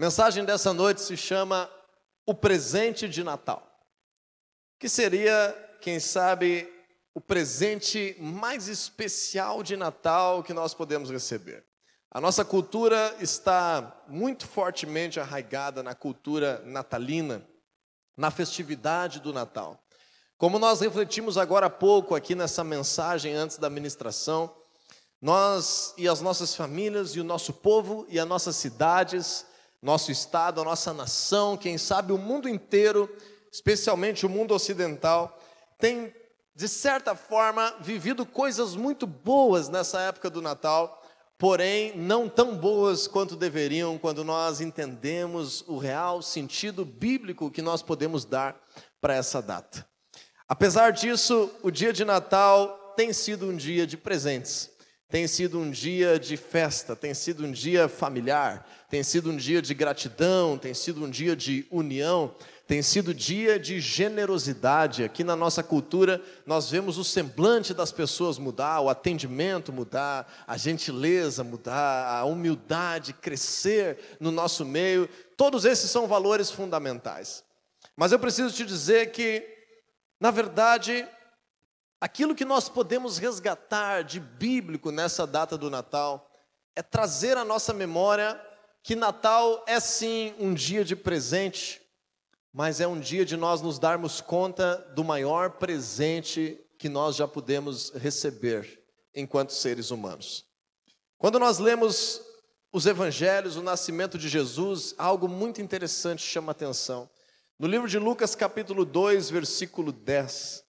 mensagem dessa noite se chama O Presente de Natal, que seria, quem sabe, o presente mais especial de Natal que nós podemos receber. A nossa cultura está muito fortemente arraigada na cultura natalina, na festividade do Natal. Como nós refletimos agora há pouco aqui nessa mensagem antes da ministração, nós e as nossas famílias e o nosso povo e as nossas cidades nosso estado, a nossa nação, quem sabe o mundo inteiro, especialmente o mundo ocidental, tem, de certa forma, vivido coisas muito boas nessa época do Natal, porém não tão boas quanto deveriam quando nós entendemos o real sentido bíblico que nós podemos dar para essa data. Apesar disso, o dia de Natal tem sido um dia de presentes, tem sido um dia de festa, tem sido um dia familiar, tem sido um dia de gratidão, tem sido um dia de união, tem sido dia de generosidade. Aqui na nossa cultura, nós vemos o semblante das pessoas mudar, o atendimento mudar, a gentileza mudar, a humildade crescer no nosso meio. Todos esses são valores fundamentais. Mas eu preciso te dizer que, na verdade, aquilo que nós podemos resgatar de bíblico nessa data do Natal é trazer à nossa memória que Natal é sim um dia de presente, mas é um dia de nós nos darmos conta do maior presente que nós já podemos receber enquanto seres humanos. Quando nós lemos os evangelhos, o nascimento de Jesus, algo muito interessante chama atenção. No livro de Lucas, capítulo 2, versículo 10,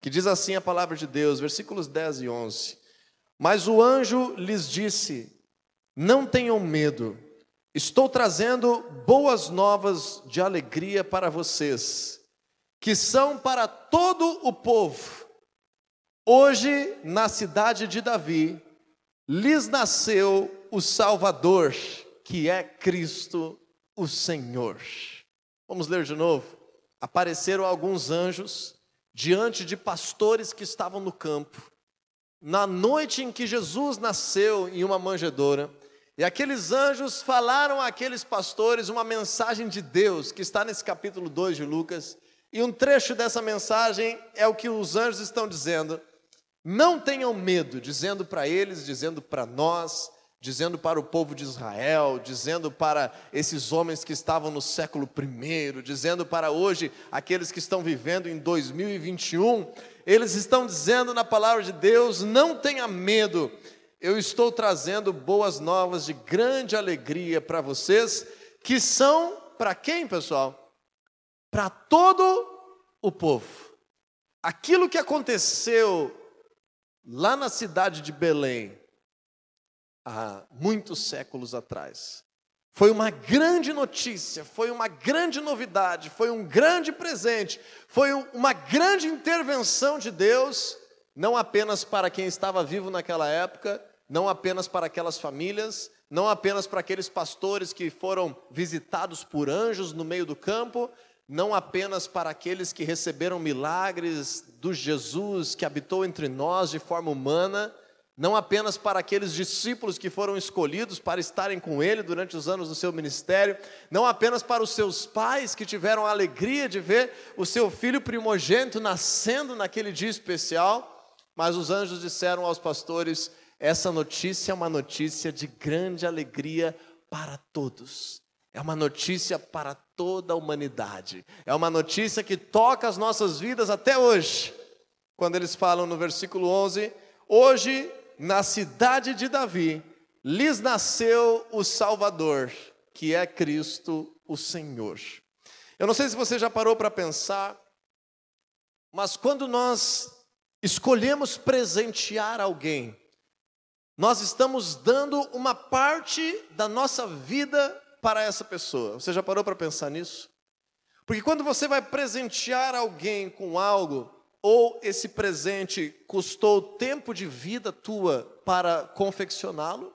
que diz assim a palavra de Deus, versículos 10 e 11: Mas o anjo lhes disse: Não tenham medo, Estou trazendo boas novas de alegria para vocês, que são para todo o povo. Hoje, na cidade de Davi, lhes nasceu o Salvador, que é Cristo o Senhor. Vamos ler de novo. Apareceram alguns anjos diante de pastores que estavam no campo. Na noite em que Jesus nasceu em uma manjedoura, e aqueles anjos falaram àqueles pastores uma mensagem de Deus, que está nesse capítulo 2 de Lucas. E um trecho dessa mensagem é o que os anjos estão dizendo. Não tenham medo, dizendo para eles, dizendo para nós, dizendo para o povo de Israel, dizendo para esses homens que estavam no século I, dizendo para hoje aqueles que estão vivendo em 2021, eles estão dizendo na palavra de Deus: não tenha medo, eu estou trazendo boas novas de grande alegria para vocês, que são para quem, pessoal? Para todo o povo. Aquilo que aconteceu lá na cidade de Belém, há muitos séculos atrás, foi uma grande notícia, foi uma grande novidade, foi um grande presente, foi uma grande intervenção de Deus, não apenas para quem estava vivo naquela época, não apenas para aquelas famílias, não apenas para aqueles pastores que foram visitados por anjos no meio do campo, não apenas para aqueles que receberam milagres do Jesus que habitou entre nós de forma humana, não apenas para aqueles discípulos que foram escolhidos para estarem com ele durante os anos do seu ministério, não apenas para os seus pais que tiveram a alegria de ver o seu filho primogênito nascendo naquele dia especial, mas os anjos disseram aos pastores: essa notícia é uma notícia de grande alegria para todos. É uma notícia para toda a humanidade. É uma notícia que toca as nossas vidas até hoje. Quando eles falam no versículo 11: Hoje, na cidade de Davi, lhes nasceu o Salvador, que é Cristo o Senhor. Eu não sei se você já parou para pensar, mas quando nós escolhemos presentear alguém, nós estamos dando uma parte da nossa vida para essa pessoa. Você já parou para pensar nisso? Porque quando você vai presentear alguém com algo, ou esse presente custou tempo de vida tua para confeccioná-lo,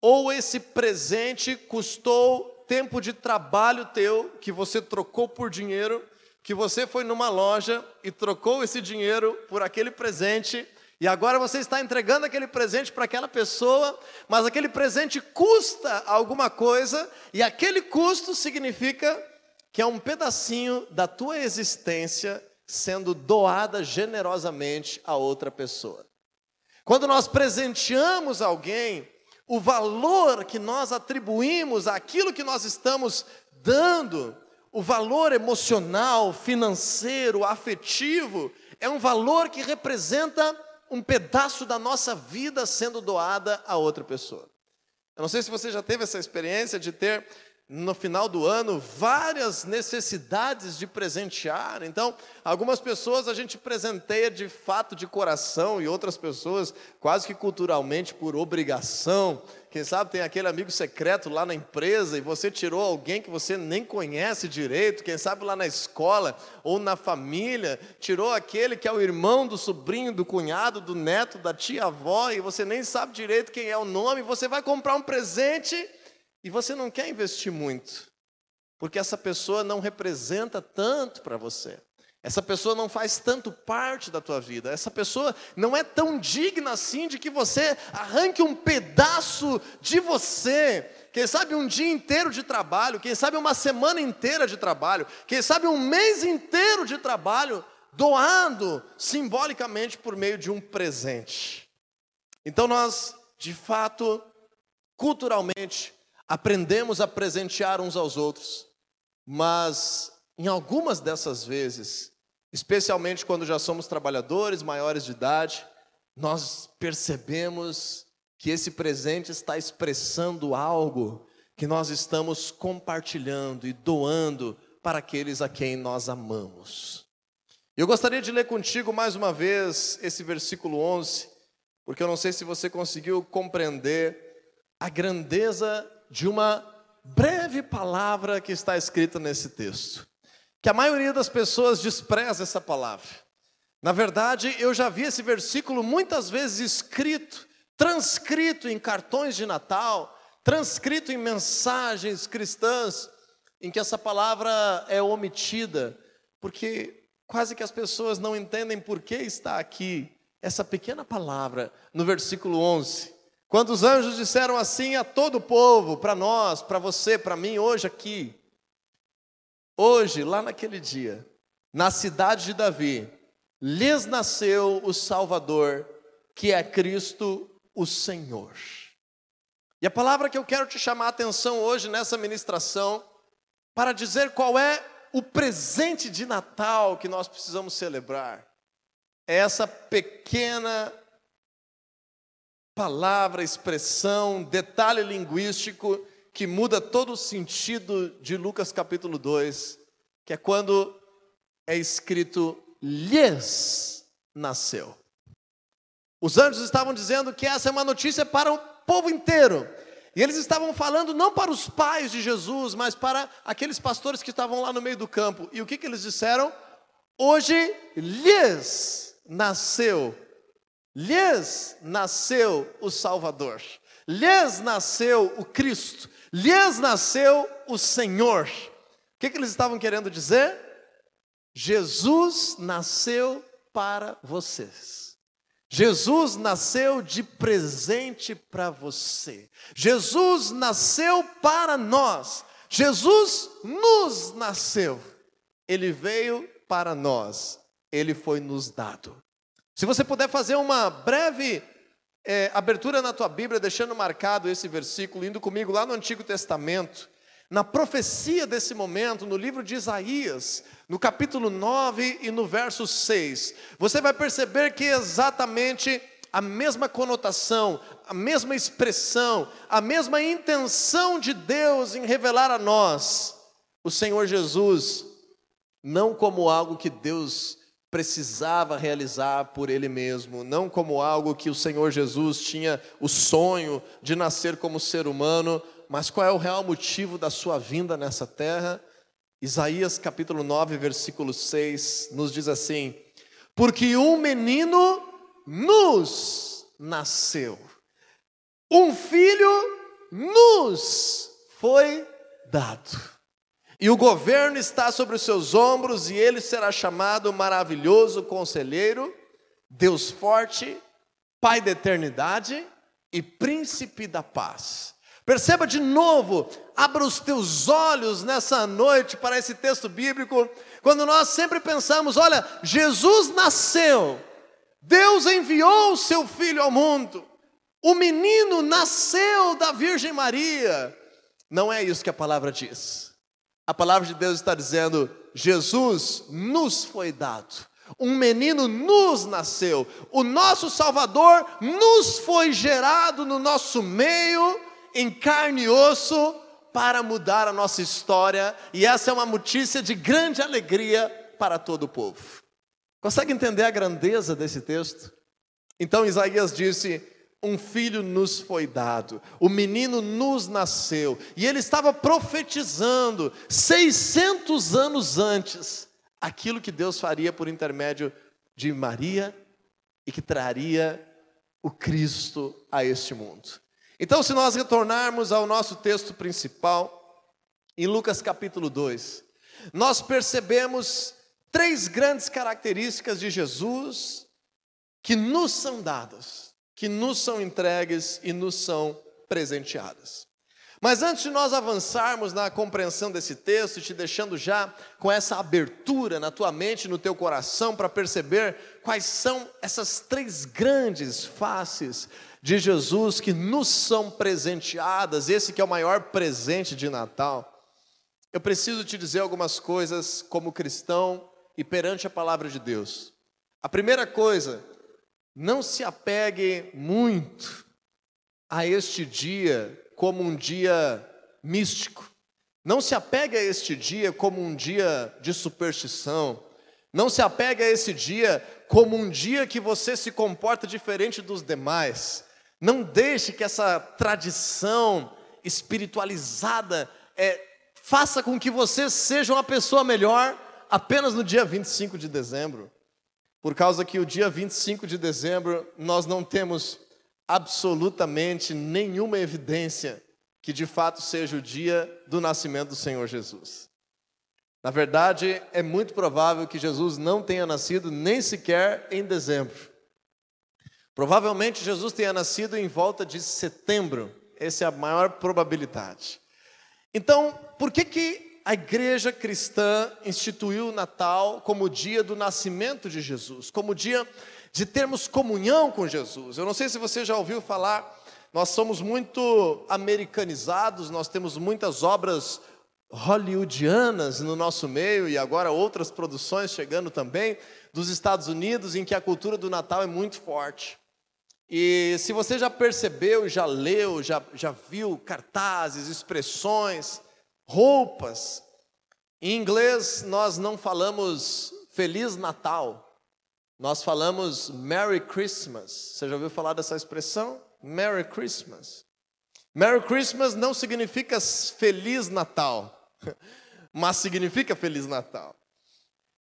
ou esse presente custou tempo de trabalho teu que você trocou por dinheiro, que você foi numa loja e trocou esse dinheiro por aquele presente E agora você está entregando aquele presente para aquela pessoa, mas aquele presente custa alguma coisa, e aquele custo significa que é um pedacinho da tua existência sendo doada generosamente a outra pessoa. Quando nós presenteamos alguém, o valor que nós atribuímos àquilo que nós estamos dando, o valor emocional, financeiro, afetivo, é um valor que representa um pedaço da nossa vida sendo doada a outra pessoa. Eu não sei se você já teve essa experiência de ter no final do ano várias necessidades de presentear. Então, algumas pessoas a gente presenteia de fato de coração e outras pessoas quase que culturalmente por obrigação. Quem sabe tem aquele amigo secreto lá na empresa e você tirou alguém que você nem conhece direito, quem sabe lá na escola ou na família, tirou aquele que é o irmão do sobrinho, do cunhado, do neto, da tia-avó e você nem sabe direito quem é o nome, você vai comprar um presente e você não quer investir muito, porque essa pessoa não representa tanto para você. Essa pessoa não faz tanto parte da tua vida. Essa pessoa não é tão digna assim de que você arranque um pedaço de você. Quem sabe um dia inteiro de trabalho, quem sabe uma semana inteira de trabalho, quem sabe um mês inteiro de trabalho, doado simbolicamente por meio de um presente. Então nós, de fato, culturalmente, aprendemos a presentear uns aos outros, mas em algumas dessas vezes, especialmente quando já somos trabalhadores maiores de idade, nós percebemos que esse presente está expressando algo que nós estamos compartilhando e doando para aqueles a quem nós amamos. Eu gostaria de ler contigo mais uma vez esse versículo 11, porque eu não sei se você conseguiu compreender a grandeza de uma breve palavra que está escrita nesse texto. Que a maioria das pessoas despreza essa palavra. Na verdade, eu já vi esse versículo muitas vezes escrito, transcrito em cartões de Natal, transcrito em mensagens cristãs, em que essa palavra é omitida, porque quase que as pessoas não entendem por que está aqui essa pequena palavra no versículo 11. Quando os anjos disseram assim a todo o povo, para nós, para você, para mim, hoje aqui, hoje, lá naquele dia, na cidade de Davi, lhes nasceu o Salvador, que é Cristo o Senhor. E a palavra que eu quero te chamar a atenção hoje nessa ministração, para dizer qual é o presente de Natal que nós precisamos celebrar, é essa pequena palavra, expressão, detalhe linguístico que muda todo o sentido de Lucas capítulo 2, que é quando é escrito lhes nasceu. Os anjos estavam dizendo que essa é uma notícia para o povo inteiro. E eles estavam falando não para os pais de Jesus, mas para aqueles pastores que estavam lá no meio do campo. E o que, que eles disseram? Hoje lhes nasceu lhes nasceu o Salvador, lhes nasceu o Cristo, lhes nasceu o Senhor. O que, que eles estavam querendo dizer? Jesus nasceu para vocês. Jesus nasceu de presente para você. Jesus nasceu para nós. Jesus nos nasceu. Ele veio para nós. Ele foi nos dado. Se você puder fazer uma breve é, abertura na tua Bíblia, deixando marcado esse versículo, indo comigo lá no Antigo Testamento, na profecia desse momento, no livro de Isaías, no capítulo 9 e no verso 6, você vai perceber que é exatamente a mesma conotação, a mesma expressão, a mesma intenção de Deus em revelar a nós. O Senhor Jesus, não como algo que Deus precisava realizar por ele mesmo, não como algo que o Senhor Jesus tinha o sonho de nascer como ser humano, mas qual é o real motivo da sua vinda nessa terra? Isaías capítulo 9, versículo 6 nos diz assim: Porque um menino nos nasceu, um filho nos foi dado. E o governo está sobre os seus ombros, e ele será chamado maravilhoso conselheiro, Deus forte, Pai da eternidade e príncipe da paz. Perceba de novo, abra os teus olhos nessa noite para esse texto bíblico, quando nós sempre pensamos: olha, Jesus nasceu, Deus enviou o seu filho ao mundo, o menino nasceu da Virgem Maria. Não é isso que a palavra diz. A palavra de Deus está dizendo: Jesus nos foi dado um menino nos nasceu, o nosso Salvador nos foi gerado no nosso meio, em carne e osso, para mudar a nossa história, e essa é uma notícia de grande alegria para todo o povo. Consegue entender a grandeza desse texto? Então Isaías disse: Um filho nos foi dado, o menino nos nasceu, e ele estava profetizando 600 anos antes aquilo que Deus faria por intermédio de Maria e que traria o Cristo a este mundo. Então, se nós retornarmos ao nosso texto principal, em Lucas capítulo 2, nós percebemos três grandes características de Jesus que nos são dadas, que nos são entregues e nos são presenteadas. Mas antes de nós avançarmos na compreensão desse texto, te deixando já com essa abertura na tua mente, no teu coração, para perceber quais são essas três grandes faces de Jesus que nos são presenteadas, esse que é o maior presente de Natal. Eu preciso te dizer algumas coisas como cristão e perante a palavra de Deus. A primeira coisa, não se apegue muito a este dia como um dia místico. Não se apegue a este dia como um dia de superstição. Não se apegue a esse dia como um dia que você se comporta diferente dos demais. Não deixe que essa tradição espiritualizada é, faça com que você seja uma pessoa melhor apenas no dia 25 de dezembro. Por causa que o dia 25 de dezembro nós não temos absolutamente nenhuma evidência que de fato seja o dia do nascimento do Senhor Jesus. Na verdade, é muito provável que Jesus não tenha nascido nem sequer em dezembro. Provavelmente Jesus tenha nascido em volta de setembro. Essa é a maior probabilidade. Então, por que, que a igreja cristã instituiu o Natal como dia do nascimento de Jesus, como dia de termos comunhão com Jesus. Eu não sei se você já ouviu falar, nós somos muito americanizados, nós temos muitas obras hollywoodianas no nosso meio e agora outras produções chegando também dos Estados Unidos em que a cultura do Natal é muito forte. E se você já percebeu, já leu, já, já viu cartazes, expressões, roupas, em inglês nós não falamos Feliz Natal, nós falamos Merry Christmas. Você já ouviu falar dessa expressão? Merry Christmas. Merry Christmas não significa Feliz Natal, mas significa Feliz Natal.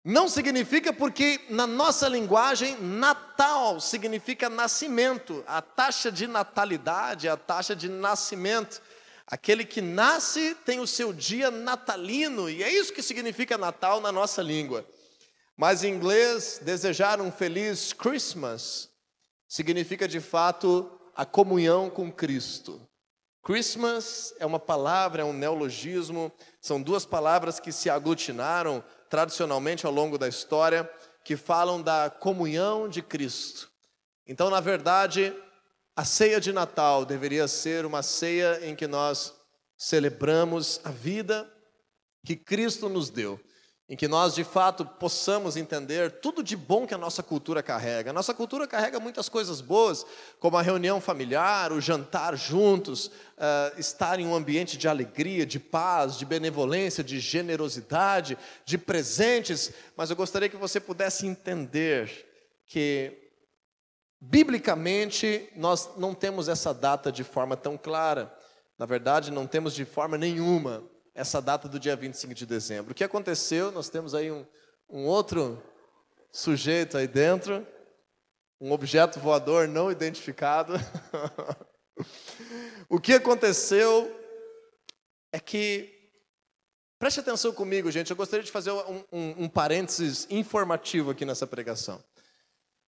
Não significa porque na nossa linguagem, Natal significa nascimento, a taxa de natalidade, a taxa de nascimento. Aquele que nasce tem o seu dia natalino, e é isso que significa Natal na nossa língua. Mas em inglês, desejar um feliz Christmas significa de fato a comunhão com Cristo. Christmas é uma palavra, é um neologismo, são duas palavras que se aglutinaram tradicionalmente ao longo da história, que falam da comunhão de Cristo. Então, na verdade, a ceia de Natal deveria ser uma ceia em que nós celebramos a vida que Cristo nos deu em que nós de fato possamos entender tudo de bom que a nossa cultura carrega. A nossa cultura carrega muitas coisas boas, como a reunião familiar, o jantar juntos, uh, estar em um ambiente de alegria, de paz, de benevolência, de generosidade, de presentes. Mas eu gostaria que você pudesse entender que, biblicamente, nós não temos essa data de forma tão clara. Na verdade, não temos de forma nenhuma essa data do dia 25 de dezembro. O que aconteceu? Nós temos aí um, um outro sujeito aí dentro, um objeto voador não identificado. o que aconteceu é que, preste atenção comigo, gente, eu gostaria de fazer um, um, um parênteses informativo aqui nessa pregação.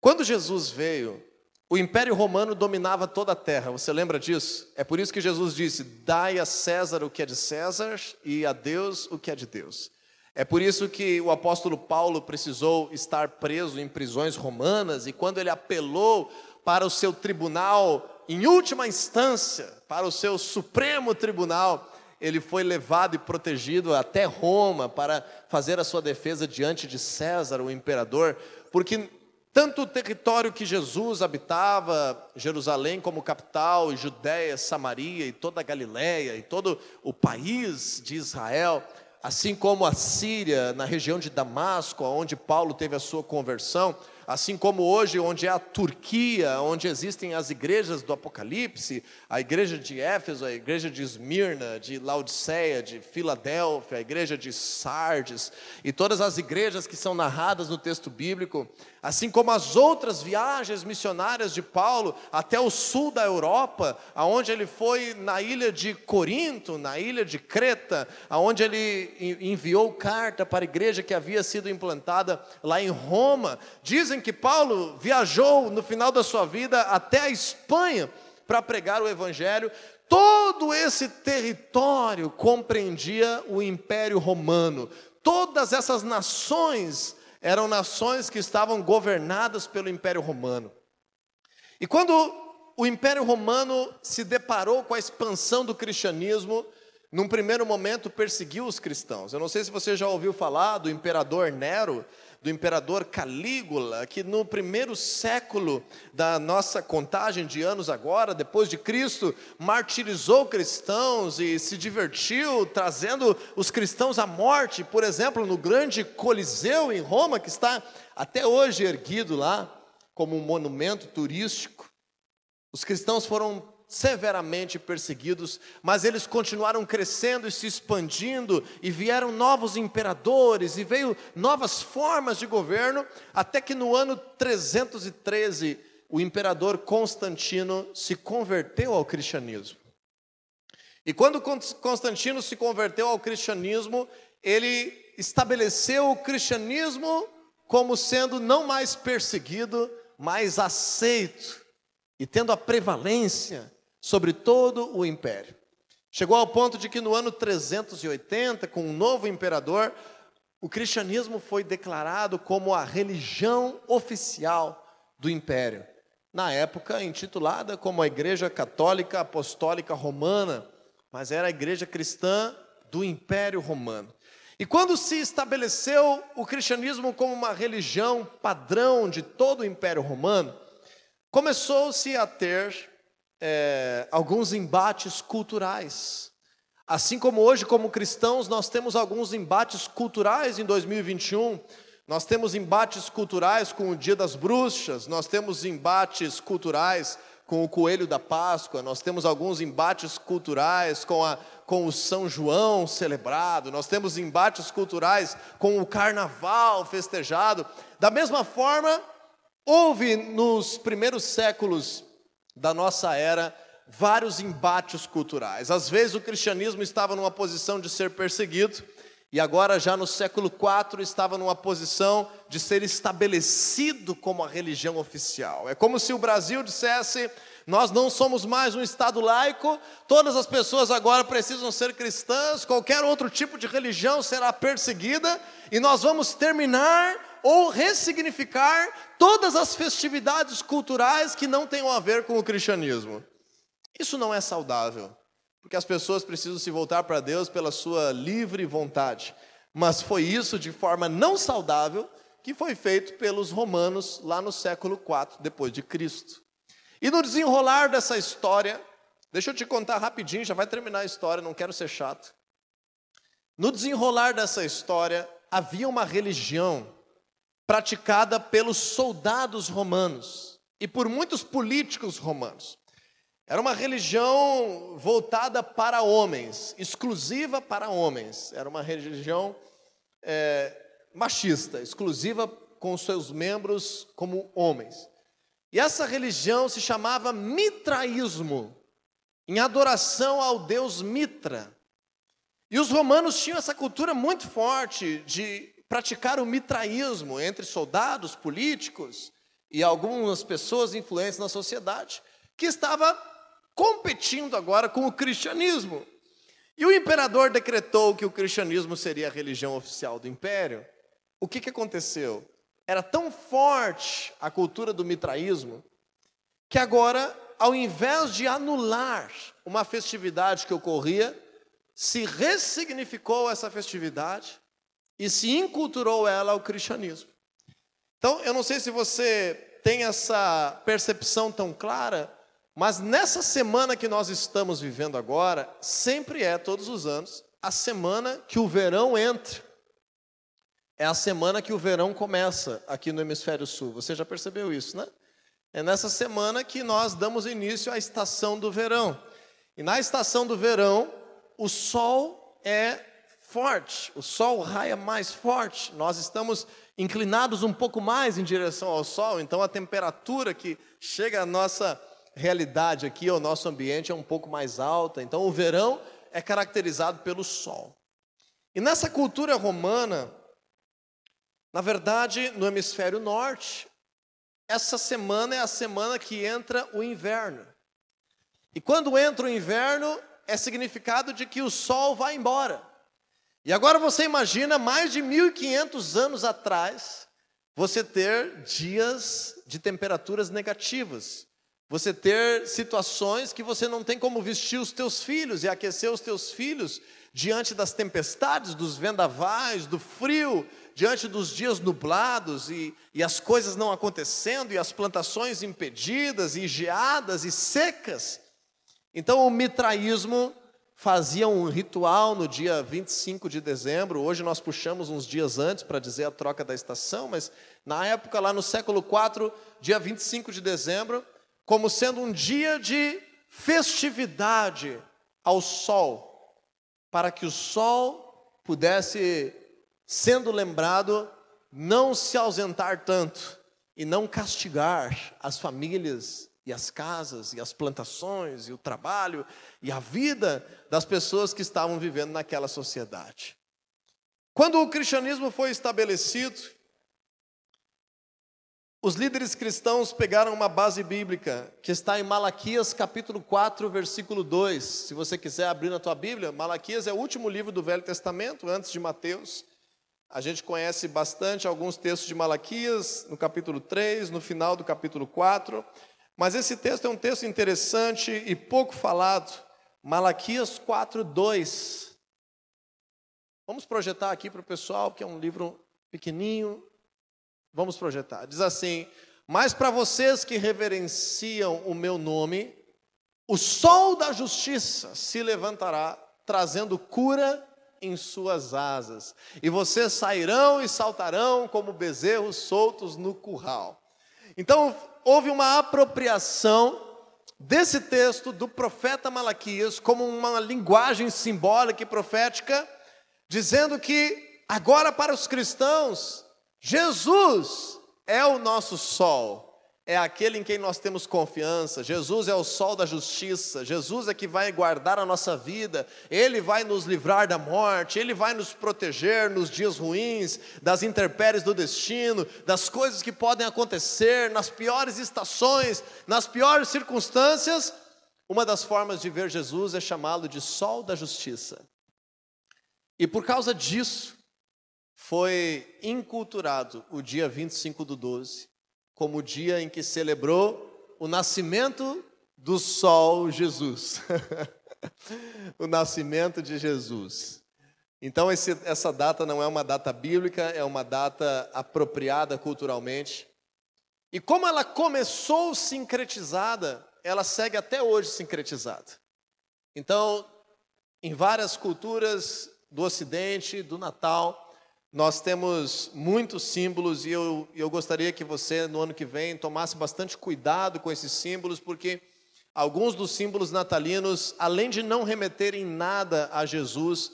Quando Jesus veio, O Império Romano dominava toda a terra, você lembra disso? É por isso que Jesus disse: Dai a César o que é de César e a Deus o que é de Deus. É por isso que o apóstolo Paulo precisou estar preso em prisões romanas e quando ele apelou para o seu tribunal, em última instância, para o seu supremo tribunal, ele foi levado e protegido até Roma para fazer a sua defesa diante de César, o imperador, porque tanto o território que Jesus habitava, Jerusalém como capital, Judéia, Samaria e toda a Galiléia e todo o país de Israel, assim como a Síria, na região de Damasco, onde Paulo teve a sua conversão, assim como hoje, onde é a Turquia, onde existem as igrejas do Apocalipse, a igreja de Éfeso, a igreja de Esmirna, de Laodiceia, de Filadélfia, a igreja de Sardes, e todas as igrejas que são narradas no texto bíblico, assim como as outras viagens missionárias de Paulo até o sul da Europa, aonde ele foi na ilha de Corinto, na ilha de Creta, aonde ele enviou carta para a igreja que havia sido implantada lá em Roma. Dizem que Paulo viajou no final da sua vida até a Espanha para pregar o evangelho. Todo esse território compreendia o Império Romano. Todas essas nações eram nações que estavam governadas pelo Império Romano. E quando o Império Romano se deparou com a expansão do cristianismo, num primeiro momento perseguiu os cristãos. Eu não sei se você já ouviu falar do imperador Nero, do imperador Calígula, que no primeiro século da nossa contagem de anos agora, depois de Cristo, martirizou cristãos e se divertiu trazendo os cristãos à morte, por exemplo, no grande Coliseu em Roma, que está até hoje erguido lá como um monumento turístico. Os cristãos foram severamente perseguidos, mas eles continuaram crescendo e se expandindo, e vieram novos imperadores, e veio novas formas de governo, até que no ano 313 o imperador Constantino se converteu ao cristianismo. E quando Constantino se converteu ao cristianismo, ele estabeleceu o cristianismo como sendo não mais perseguido, mas aceito e tendo a prevalência sobre todo o império. Chegou ao ponto de que no ano 380, com um novo imperador, o cristianismo foi declarado como a religião oficial do império. Na época, intitulada como a Igreja Católica Apostólica Romana, mas era a igreja cristã do Império Romano. E quando se estabeleceu o cristianismo como uma religião padrão de todo o Império Romano, começou-se a ter é, alguns embates culturais. Assim como hoje, como cristãos, nós temos alguns embates culturais em 2021. Nós temos embates culturais com o Dia das Bruxas, nós temos embates culturais com o Coelho da Páscoa, nós temos alguns embates culturais com, a, com o São João celebrado, nós temos embates culturais com o Carnaval festejado. Da mesma forma, houve nos primeiros séculos da nossa era vários embates culturais. Às vezes o cristianismo estava numa posição de ser perseguido, e agora, já no século IV, estava numa posição de ser estabelecido como a religião oficial. É como se o Brasil dissesse: nós não somos mais um Estado laico, todas as pessoas agora precisam ser cristãs, qualquer outro tipo de religião será perseguida, e nós vamos terminar ou ressignificar todas as festividades culturais que não tenham a ver com o cristianismo. Isso não é saudável, porque as pessoas precisam se voltar para Deus pela sua livre vontade. Mas foi isso de forma não saudável que foi feito pelos romanos lá no século IV depois de Cristo. E no desenrolar dessa história, deixa eu te contar rapidinho, já vai terminar a história, não quero ser chato. No desenrolar dessa história, havia uma religião praticada pelos soldados romanos e por muitos políticos romanos. Era uma religião voltada para homens, exclusiva para homens. Era uma religião é, machista, exclusiva com seus membros como homens. E essa religião se chamava mitraísmo, em adoração ao deus Mitra. E os romanos tinham essa cultura muito forte de praticar o mitraísmo entre soldados, políticos e algumas pessoas influentes na sociedade que estava competindo agora com o cristianismo. E o imperador decretou que o cristianismo seria a religião oficial do império. O que, que aconteceu? Era tão forte a cultura do mitraísmo que agora, ao invés de anular uma festividade que ocorria, se ressignificou essa festividade e se inculturou ela ao cristianismo. Então, eu não sei se você tem essa percepção tão clara, mas nessa semana que nós estamos vivendo agora, sempre é, todos os anos, a semana que o verão entra. É a semana que o verão começa aqui no hemisfério sul. Você já percebeu isso, né? É nessa semana que nós damos início à estação do verão. E na estação do verão, o sol é forte, o sol raia mais forte. Nós estamos inclinados um pouco mais em direção ao sol, então a temperatura que chega à nossa realidade aqui, ao nosso ambiente, é um pouco mais alta. Então o verão é caracterizado pelo sol. E nessa cultura romana, na verdade, no hemisfério norte, essa semana é a semana que entra o inverno. E quando entra o inverno, é significado de que o sol vai embora. E agora você imagina, mais de 1500 anos atrás, você ter dias de temperaturas negativas. Você ter situações que você não tem como vestir os teus filhos e aquecer os teus filhos diante das tempestades, dos vendavais, do frio, diante dos dias nublados e, e as coisas não acontecendo e as plantações impedidas e geadas e secas. Então o mitraísmo fazia um ritual no dia 25 de dezembro. Hoje nós puxamos uns dias antes para dizer a troca da estação, mas na época, lá no século IV, dia 25 de dezembro, como sendo um dia de festividade ao sol, para que o sol pudesse, sendo lembrado, não se ausentar tanto e não castigar as famílias e as casas, e as plantações, e o trabalho, e a vida das pessoas que estavam vivendo naquela sociedade. Quando o cristianismo foi estabelecido, os líderes cristãos pegaram uma base bíblica que está em Malaquias capítulo 4, versículo 2. Se você quiser abrir na tua Bíblia, Malaquias é o último livro do Velho Testamento, antes de Mateus. A gente conhece bastante alguns textos de Malaquias, no capítulo 3, no final do capítulo 4. Mas esse texto é um texto interessante e pouco falado. Malaquias 4:2. Vamos projetar aqui para o pessoal, que é um livro pequenininho. Vamos projetar. Diz assim: Mas para vocês que reverenciam o meu nome, o sol da justiça se levantará, trazendo cura em suas asas, e vocês sairão e saltarão como bezerros soltos no curral. Então, houve uma apropriação desse texto do profeta Malaquias como uma linguagem simbólica e profética, dizendo que agora para os cristãos, Jesus é o nosso sol é aquele em quem nós temos confiança. Jesus é o sol da justiça. Jesus é que vai guardar a nossa vida. Ele vai nos livrar da morte. Ele vai nos proteger nos dias ruins, das intempéries do destino, das coisas que podem acontecer nas piores estações, nas piores circunstâncias. Uma das formas de ver Jesus é chamá-lo de sol da justiça. E por causa disso, foi inculturado o dia 25 do 12 como o dia em que celebrou o nascimento do sol Jesus. o nascimento de Jesus. Então, esse, essa data não é uma data bíblica, é uma data apropriada culturalmente. E como ela começou sincretizada, ela segue até hoje sincretizada. Então, em várias culturas do Ocidente, do Natal, nós temos muitos símbolos e eu, eu gostaria que você, no ano que vem, tomasse bastante cuidado com esses símbolos, porque alguns dos símbolos natalinos, além de não remeterem nada a Jesus,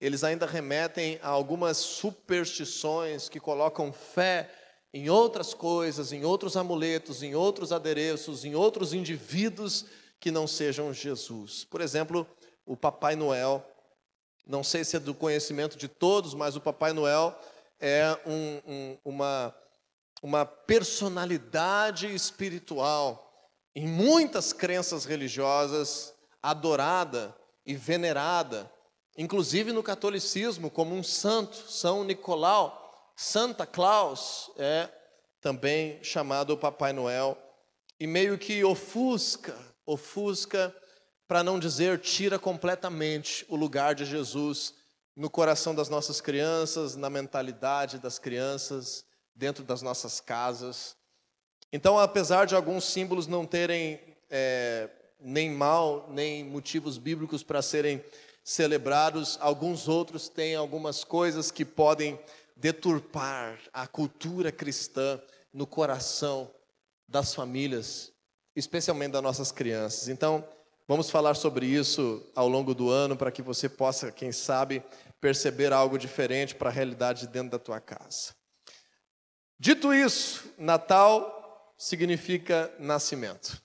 eles ainda remetem a algumas superstições que colocam fé em outras coisas, em outros amuletos, em outros adereços, em outros indivíduos que não sejam Jesus. Por exemplo, o Papai Noel não sei se é do conhecimento de todos, mas o Papai Noel é um, um, uma, uma personalidade espiritual em muitas crenças religiosas, adorada e venerada, inclusive no catolicismo, como um santo, São Nicolau. Santa Claus é também chamado Papai Noel, e meio que ofusca, ofusca, para não dizer tira completamente o lugar de Jesus no coração das nossas crianças, na mentalidade das crianças, dentro das nossas casas. Então, apesar de alguns símbolos não terem é, nem mal, nem motivos bíblicos para serem celebrados, alguns outros têm algumas coisas que podem deturpar a cultura cristã no coração das famílias, especialmente das nossas crianças. Então, vamos falar sobre isso ao longo do ano para que você possa, quem sabe, perceber algo diferente para a realidade dentro da tua casa. Dito isso, Natal significa nascimento.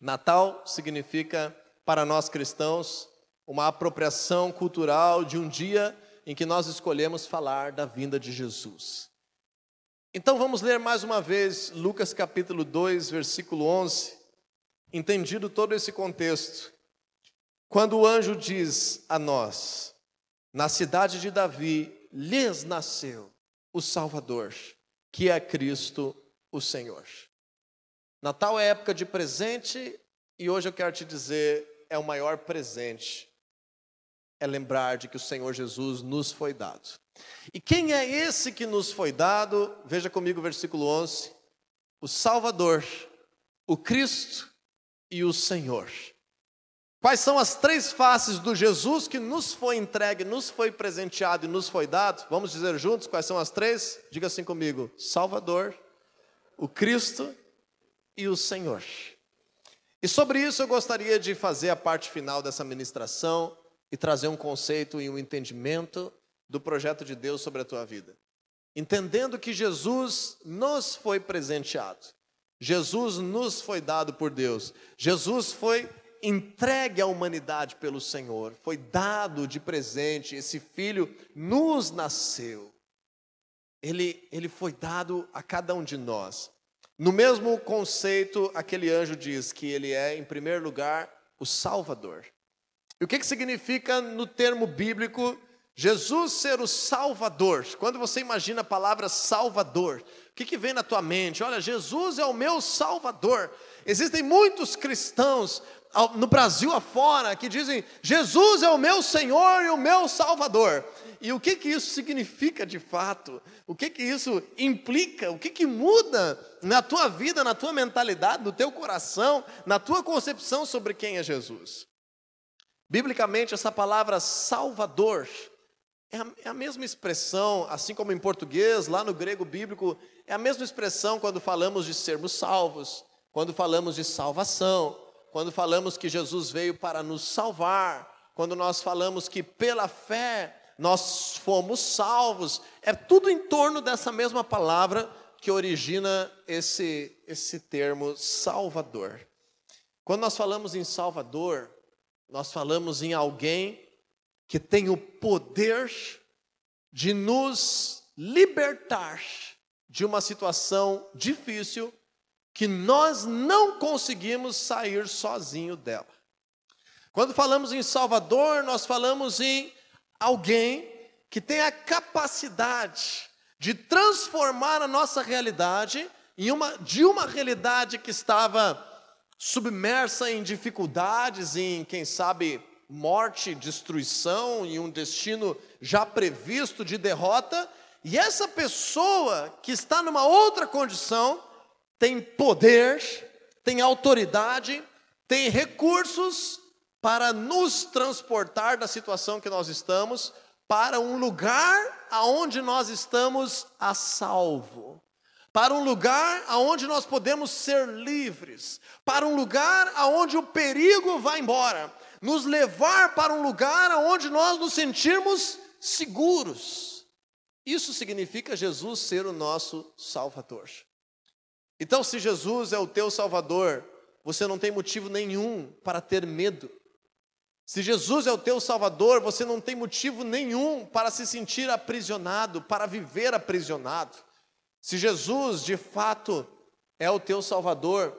Natal significa, para nós cristãos, uma apropriação cultural de um dia em que nós escolhemos falar da vinda de Jesus. Então vamos ler mais uma vez Lucas capítulo 2, versículo 11, entendido todo esse contexto. Quando o anjo diz a nós: Na cidade de Davi lhes nasceu o Salvador, que é Cristo o Senhor. Natal é época de presente e hoje eu quero te dizer, é o maior presente. É lembrar de que o Senhor Jesus nos foi dado. E quem é esse que nos foi dado? Veja comigo o versículo 11. O Salvador, o Cristo e o Senhor. Quais são as três faces do Jesus que nos foi entregue, nos foi presenteado e nos foi dado? Vamos dizer juntos quais são as três? Diga assim comigo: Salvador, o Cristo e o Senhor. E sobre isso eu gostaria de fazer a parte final dessa ministração e trazer um conceito e um entendimento do projeto de Deus sobre a tua vida. Entendendo que Jesus nos foi presenteado, Jesus nos foi dado por Deus, Jesus foi entregue à humanidade pelo Senhor, foi dado de presente, esse filho nos nasceu ele, ele foi dado a cada um de nós. No mesmo conceito, aquele anjo diz que ele é, em primeiro lugar, o Salvador. E o que, que significa no termo bíblico Jesus ser o Salvador? Quando você imagina a palavra Salvador, o que, que vem na tua mente? Olha, Jesus é o meu Salvador. Existem muitos cristãos no Brasil afora que dizem: Jesus é o meu Senhor e o meu Salvador. E o que que isso significa de fato? O que que isso implica? O que que muda na tua vida, na tua mentalidade, no teu coração, na tua concepção sobre quem é Jesus? Biblicamente, essa palavra Salvador é a, é a mesma expressão, assim como em português, lá no grego bíblico, é a mesma expressão quando falamos de sermos salvos, quando falamos de salvação, quando falamos que Jesus veio para nos salvar, quando nós falamos que pela fé nós fomos salvos. É tudo em torno dessa mesma palavra que origina esse, esse termo Salvador. Quando nós falamos em Salvador, nós falamos em alguém que tem o poder de nos libertar de uma situação difícil que nós não conseguimos sair sozinho dela. Quando falamos em Salvador, nós falamos em alguém que tem a capacidade de transformar a nossa realidade em uma, de uma realidade que estava submersa em dificuldades, em, quem sabe, morte, destruição, em um destino já previsto de derrota, e essa pessoa que está numa outra condição tem poder, tem autoridade, tem recursos para nos transportar da situação que nós estamos para um lugar aonde nós estamos a salvo, para um lugar aonde nós podemos ser livres, para um lugar aonde o perigo vai embora, nos levar para um lugar aonde nós nos sentirmos seguros. Isso significa Jesus ser o nosso Salvador. Então, se Jesus é o teu Salvador, você não tem motivo nenhum para ter medo se Jesus é o teu Salvador, você não tem motivo nenhum para se sentir aprisionado, para viver aprisionado. Se Jesus de fato é o teu Salvador,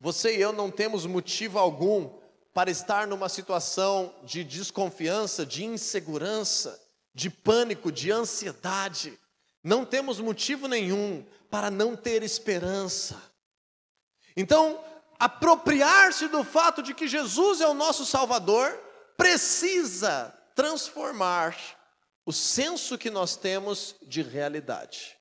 você e eu não temos motivo algum para estar numa situação de desconfiança, de insegurança, de pânico, de ansiedade. Não temos motivo nenhum para não ter esperança. Então, apropriar-se do fato de que Jesus é o nosso Salvador precisa transformar o senso que nós temos de realidade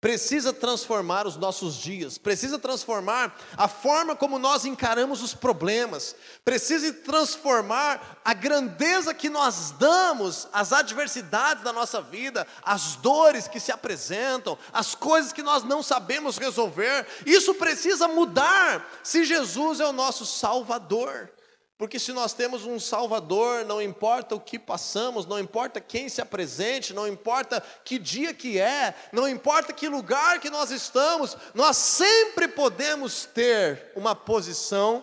precisa transformar os nossos dias, precisa transformar a forma como nós encaramos os problemas, precisa transformar a grandeza que nós damos às adversidades da nossa vida, às dores que se apresentam, às coisas que nós não sabemos resolver. Isso precisa mudar se Jesus é o nosso Salvador. Porque se nós temos um Salvador, não importa o que passamos, não importa quem se apresente, não importa que dia que é, não importa que lugar que nós estamos, nós sempre podemos ter uma posição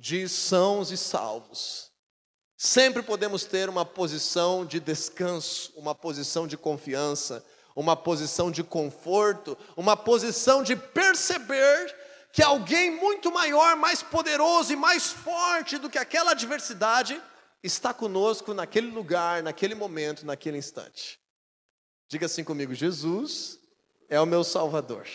de sãos e salvos. Sempre podemos ter uma posição de descanso, uma posição de confiança, uma posição de conforto, uma posição de perceber que alguém muito maior, mais poderoso e mais forte do que aquela adversidade está conosco naquele lugar, naquele momento, naquele instante. Diga assim comigo: Jesus é o meu Salvador.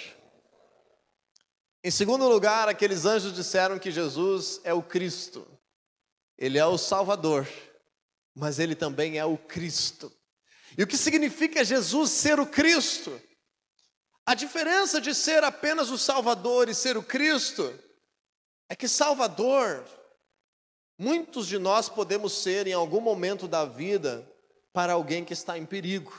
Em segundo lugar, aqueles anjos disseram que Jesus é o Cristo. Ele é o Salvador, mas ele também é o Cristo. E o que significa Jesus ser o Cristo? A diferença de ser apenas o Salvador e ser o Cristo é que Salvador, muitos de nós podemos ser em algum momento da vida para alguém que está em perigo.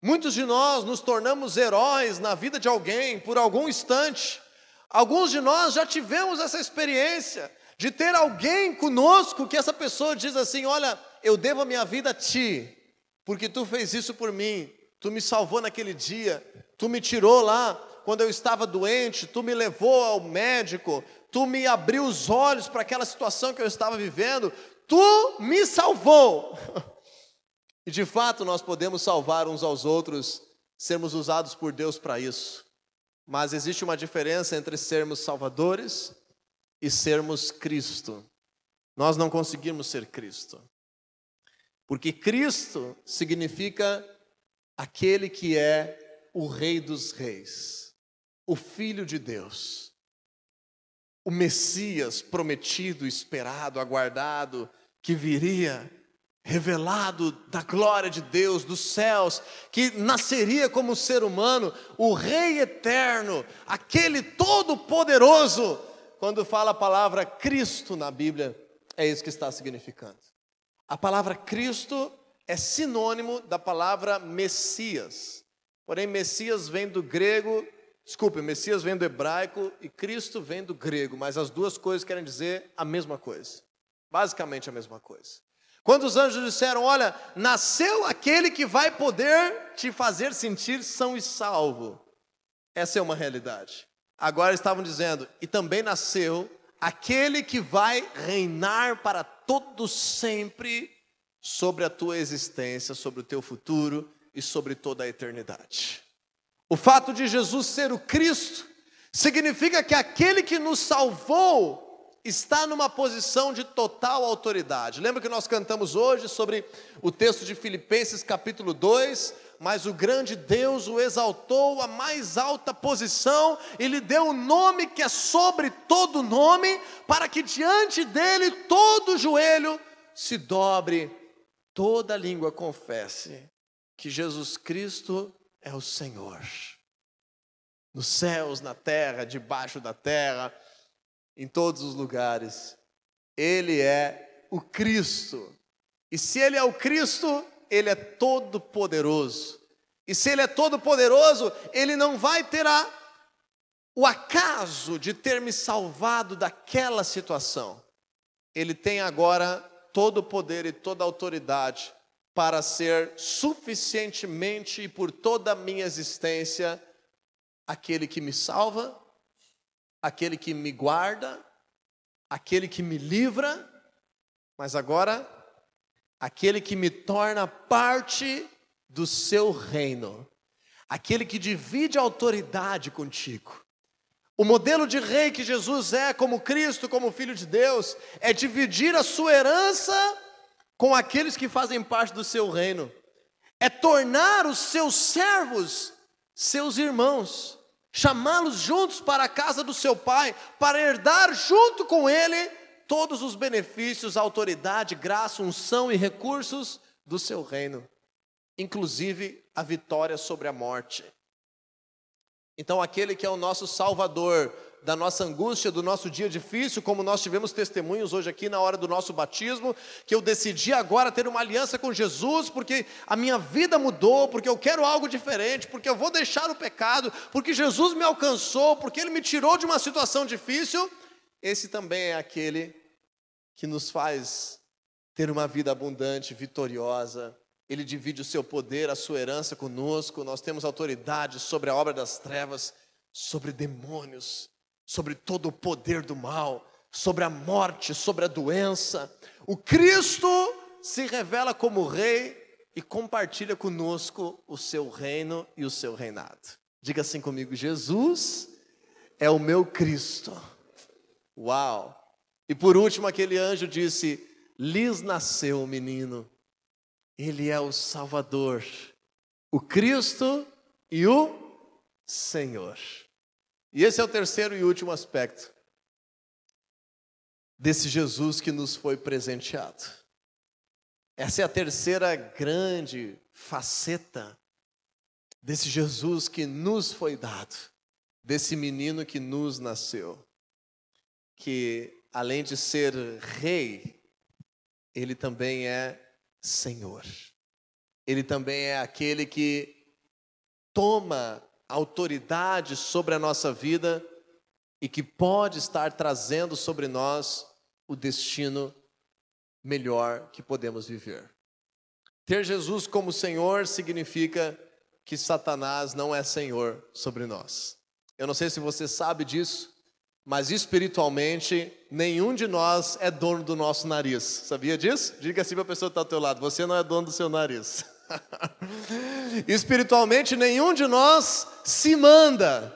Muitos de nós nos tornamos heróis na vida de alguém por algum instante. Alguns de nós já tivemos essa experiência de ter alguém conosco que essa pessoa diz assim: Olha, eu devo a minha vida a ti, porque tu fez isso por mim, tu me salvou naquele dia, Tu me tirou lá quando eu estava doente, tu me levou ao médico, tu me abriu os olhos para aquela situação que eu estava vivendo, tu me salvou. E de fato nós podemos salvar uns aos outros, sermos usados por Deus para isso. Mas existe uma diferença entre sermos salvadores e sermos Cristo. Nós não conseguimos ser Cristo. Porque Cristo significa aquele que é o Rei dos Reis, o Filho de Deus, o Messias prometido, esperado, aguardado, que viria revelado da glória de Deus, dos céus, que nasceria como ser humano, o Rei eterno, aquele todo-poderoso. Quando fala a palavra Cristo na Bíblia, é isso que está significando. A palavra Cristo é sinônimo da palavra Messias. Porém, Messias vem do grego, desculpe, Messias vem do hebraico e Cristo vem do grego, mas as duas coisas querem dizer a mesma coisa. Basicamente a mesma coisa. Quando os anjos disseram: Olha, nasceu aquele que vai poder te fazer sentir são e salvo. Essa é uma realidade. Agora estavam dizendo: E também nasceu aquele que vai reinar para todo sempre sobre a tua existência, sobre o teu futuro e sobre toda a eternidade. O fato de Jesus ser o Cristo significa que aquele que nos salvou está numa posição de total autoridade. Lembra que nós cantamos hoje sobre o texto de Filipenses capítulo 2, mas o grande Deus o exaltou à mais alta posição e lhe deu o um nome que é sobre todo nome, para que diante dele todo joelho se dobre, toda língua confesse que Jesus Cristo é o Senhor. Nos céus, na terra, debaixo da terra, em todos os lugares. Ele é o Cristo. E se ele é o Cristo, ele é todo poderoso. E se ele é todo poderoso, ele não vai ter a, o acaso de ter me salvado daquela situação. Ele tem agora todo o poder e toda a autoridade para ser suficientemente e por toda a minha existência aquele que me salva, aquele que me guarda, aquele que me livra, mas agora aquele que me torna parte do seu reino, aquele que divide a autoridade contigo. O modelo de rei que Jesus é, como Cristo, como Filho de Deus, é dividir a sua herança com aqueles que fazem parte do seu reino, é tornar os seus servos seus irmãos, chamá-los juntos para a casa do seu pai, para herdar junto com ele todos os benefícios, autoridade, graça, unção e recursos do seu reino, inclusive a vitória sobre a morte. Então, aquele que é o nosso Salvador, da nossa angústia, do nosso dia difícil, como nós tivemos testemunhos hoje aqui na hora do nosso batismo, que eu decidi agora ter uma aliança com Jesus, porque a minha vida mudou, porque eu quero algo diferente, porque eu vou deixar o pecado, porque Jesus me alcançou, porque Ele me tirou de uma situação difícil. Esse também é aquele que nos faz ter uma vida abundante, vitoriosa. Ele divide o seu poder, a sua herança conosco. Nós temos autoridade sobre a obra das trevas, sobre demônios, sobre todo o poder do mal, sobre a morte, sobre a doença. O Cristo se revela como Rei e compartilha conosco o seu reino e o seu reinado. Diga assim comigo: Jesus é o meu Cristo. Uau! E por último, aquele anjo disse: Lhes nasceu o menino, ele é o Salvador, o Cristo e o Senhor. E esse é o terceiro e último aspecto desse Jesus que nos foi presenteado. Essa é a terceira grande faceta desse Jesus que nos foi dado, desse menino que nos nasceu, que além de ser rei, ele também é Senhor. Ele também é aquele que toma autoridade sobre a nossa vida e que pode estar trazendo sobre nós o destino melhor que podemos viver. Ter Jesus como Senhor significa que Satanás não é Senhor sobre nós. Eu não sei se você sabe disso, mas espiritualmente nenhum de nós é dono do nosso nariz. Sabia disso? Diga assim para a pessoa que está ao teu lado: você não é dono do seu nariz. Espiritualmente, nenhum de nós se manda.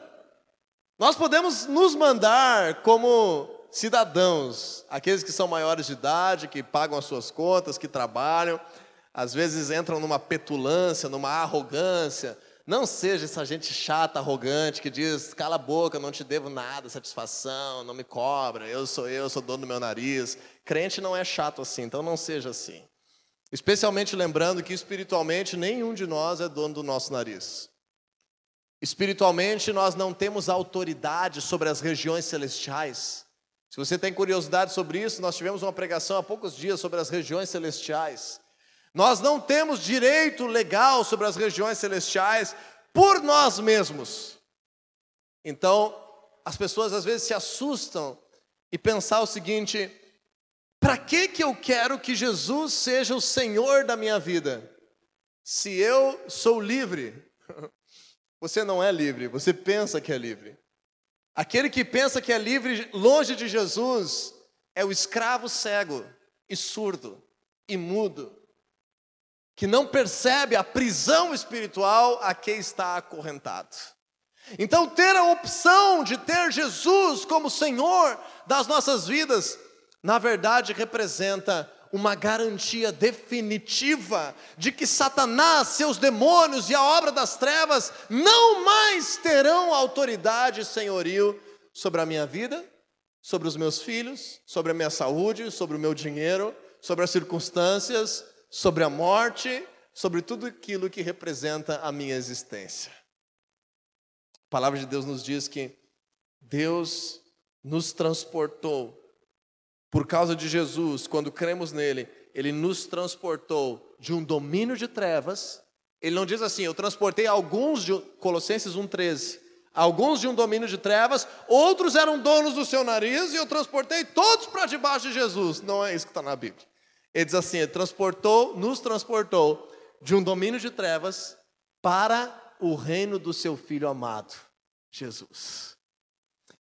Nós podemos nos mandar como cidadãos, aqueles que são maiores de idade, que pagam as suas contas, que trabalham, às vezes entram numa petulância, numa arrogância. Não seja essa gente chata, arrogante, que diz: cala a boca, não te devo nada, satisfação, não me cobra, eu sou eu, sou dono do meu nariz. Crente não é chato assim, então não seja assim. Especialmente lembrando que espiritualmente nenhum de nós é dono do nosso nariz. Espiritualmente nós não temos autoridade sobre as regiões celestiais. Se você tem curiosidade sobre isso, nós tivemos uma pregação há poucos dias sobre as regiões celestiais. Nós não temos direito legal sobre as regiões celestiais por nós mesmos. Então, as pessoas às vezes se assustam e pensar o seguinte: para que que eu quero que Jesus seja o Senhor da minha vida? Se eu sou livre. Você não é livre, você pensa que é livre. Aquele que pensa que é livre longe de Jesus é o escravo cego e surdo e mudo, que não percebe a prisão espiritual a que está acorrentado. Então, ter a opção de ter Jesus como Senhor das nossas vidas na verdade representa uma garantia definitiva de que Satanás, seus demônios e a obra das trevas não mais terão autoridade e senhorio sobre a minha vida, sobre os meus filhos, sobre a minha saúde, sobre o meu dinheiro, sobre as circunstâncias, sobre a morte, sobre tudo aquilo que representa a minha existência. A palavra de Deus nos diz que Deus nos transportou por causa de Jesus, quando cremos nele, ele nos transportou de um domínio de trevas. Ele não diz assim, eu transportei alguns de Colossenses 1:13, alguns de um domínio de trevas, outros eram donos do seu nariz e eu transportei todos para debaixo de Jesus. Não é isso que está na Bíblia. Ele diz assim, ele transportou, nos transportou de um domínio de trevas para o reino do seu filho amado, Jesus.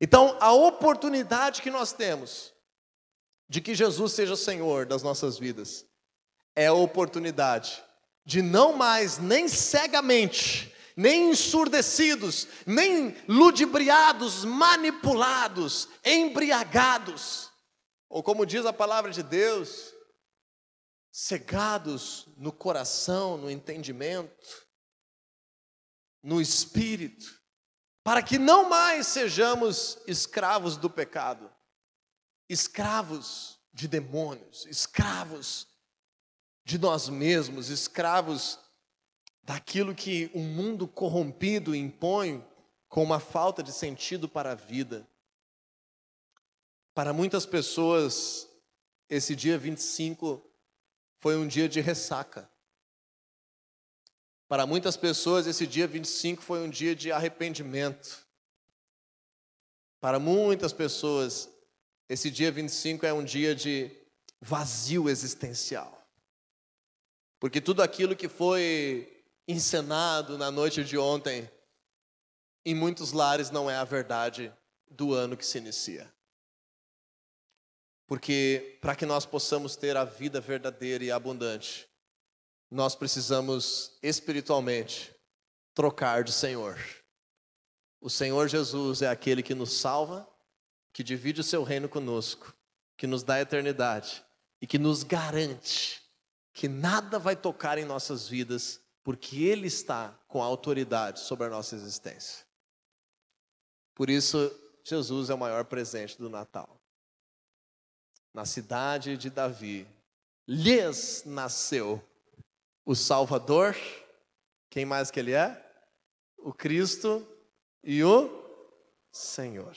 Então, a oportunidade que nós temos de que Jesus seja Senhor das nossas vidas, é a oportunidade de não mais, nem cegamente, nem ensurdecidos, nem ludibriados, manipulados, embriagados, ou como diz a palavra de Deus, cegados no coração, no entendimento, no espírito, para que não mais sejamos escravos do pecado, escravos de demônios, escravos de nós mesmos, escravos daquilo que o um mundo corrompido impõe com uma falta de sentido para a vida. Para muitas pessoas, esse dia 25 foi um dia de ressaca. Para muitas pessoas, esse dia 25 foi um dia de arrependimento. Para muitas pessoas, esse dia 25 é um dia de vazio existencial. Porque tudo aquilo que foi encenado na noite de ontem, em muitos lares não é a verdade do ano que se inicia. Porque para que nós possamos ter a vida verdadeira e abundante, nós precisamos espiritualmente trocar de Senhor. O Senhor Jesus é aquele que nos salva, que divide o seu reino conosco, que nos dá a eternidade e que nos garante que nada vai tocar em nossas vidas, porque Ele está com a autoridade sobre a nossa existência. Por isso, Jesus é o maior presente do Natal na cidade de Davi, lhes nasceu o Salvador. Quem mais que ele é? O Cristo e o Senhor.